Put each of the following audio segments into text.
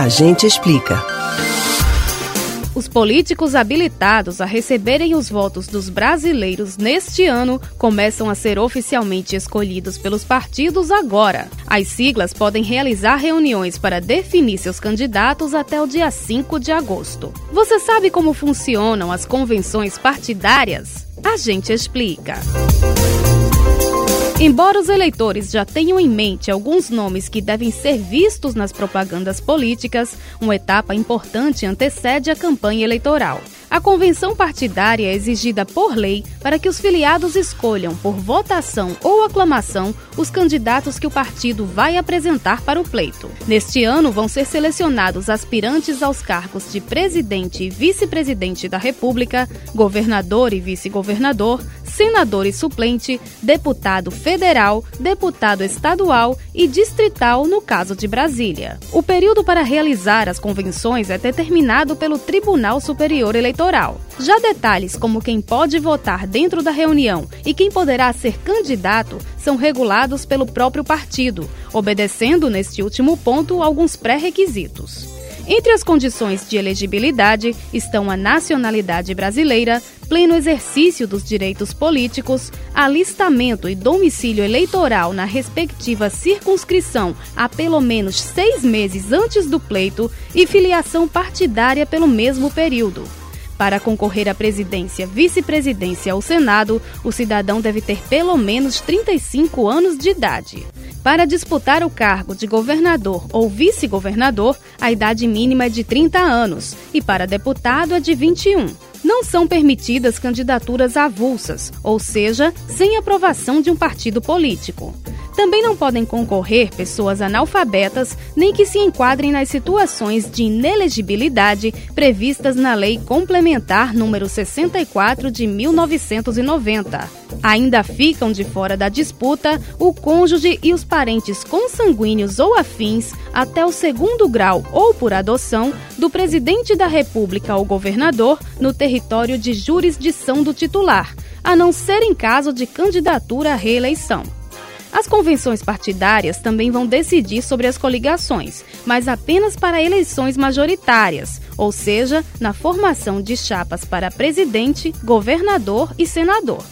A gente explica. Os políticos habilitados a receberem os votos dos brasileiros neste ano começam a ser oficialmente escolhidos pelos partidos agora. As siglas podem realizar reuniões para definir seus candidatos até o dia 5 de agosto. Você sabe como funcionam as convenções partidárias? A gente explica. Embora os eleitores já tenham em mente alguns nomes que devem ser vistos nas propagandas políticas, uma etapa importante antecede a campanha eleitoral. A convenção partidária é exigida por lei para que os filiados escolham, por votação ou aclamação, os candidatos que o partido vai apresentar para o pleito. Neste ano, vão ser selecionados aspirantes aos cargos de presidente e vice-presidente da República, governador e vice-governador, senador e suplente, deputado federal, deputado estadual e distrital no caso de Brasília. O período para realizar as convenções é determinado pelo Tribunal Superior Eleitoral. Já detalhes como quem pode votar dentro da reunião e quem poderá ser candidato são regulados pelo próprio partido, obedecendo neste último ponto alguns pré-requisitos. Entre as condições de elegibilidade estão a nacionalidade brasileira, pleno exercício dos direitos políticos, alistamento e domicílio eleitoral na respectiva circunscrição há pelo menos seis meses antes do pleito e filiação partidária pelo mesmo período. Para concorrer à presidência, vice-presidência ou Senado, o cidadão deve ter pelo menos 35 anos de idade. Para disputar o cargo de governador ou vice-governador, a idade mínima é de 30 anos e para deputado é de 21. Não são permitidas candidaturas avulsas, ou seja, sem aprovação de um partido político. Também não podem concorrer pessoas analfabetas nem que se enquadrem nas situações de inelegibilidade previstas na Lei Complementar número 64 de 1990. Ainda ficam de fora da disputa o cônjuge e os parentes consanguíneos ou afins até o segundo grau ou por adoção do presidente da República ou governador no território de jurisdição do titular, a não ser em caso de candidatura à reeleição. As convenções partidárias também vão decidir sobre as coligações, mas apenas para eleições majoritárias, ou seja, na formação de chapas para presidente, governador e senador.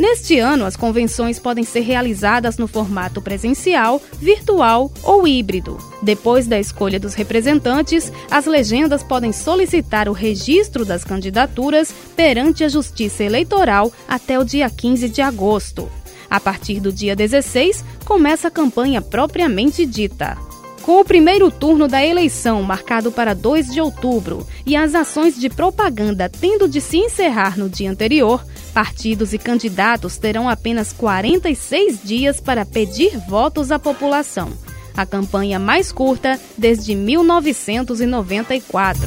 Neste ano, as convenções podem ser realizadas no formato presencial, virtual ou híbrido. Depois da escolha dos representantes, as legendas podem solicitar o registro das candidaturas perante a Justiça Eleitoral até o dia 15 de agosto. A partir do dia 16, começa a campanha propriamente dita. Com o primeiro turno da eleição marcado para 2 de outubro e as ações de propaganda tendo de se encerrar no dia anterior, partidos e candidatos terão apenas 46 dias para pedir votos à população. A campanha mais curta desde 1994.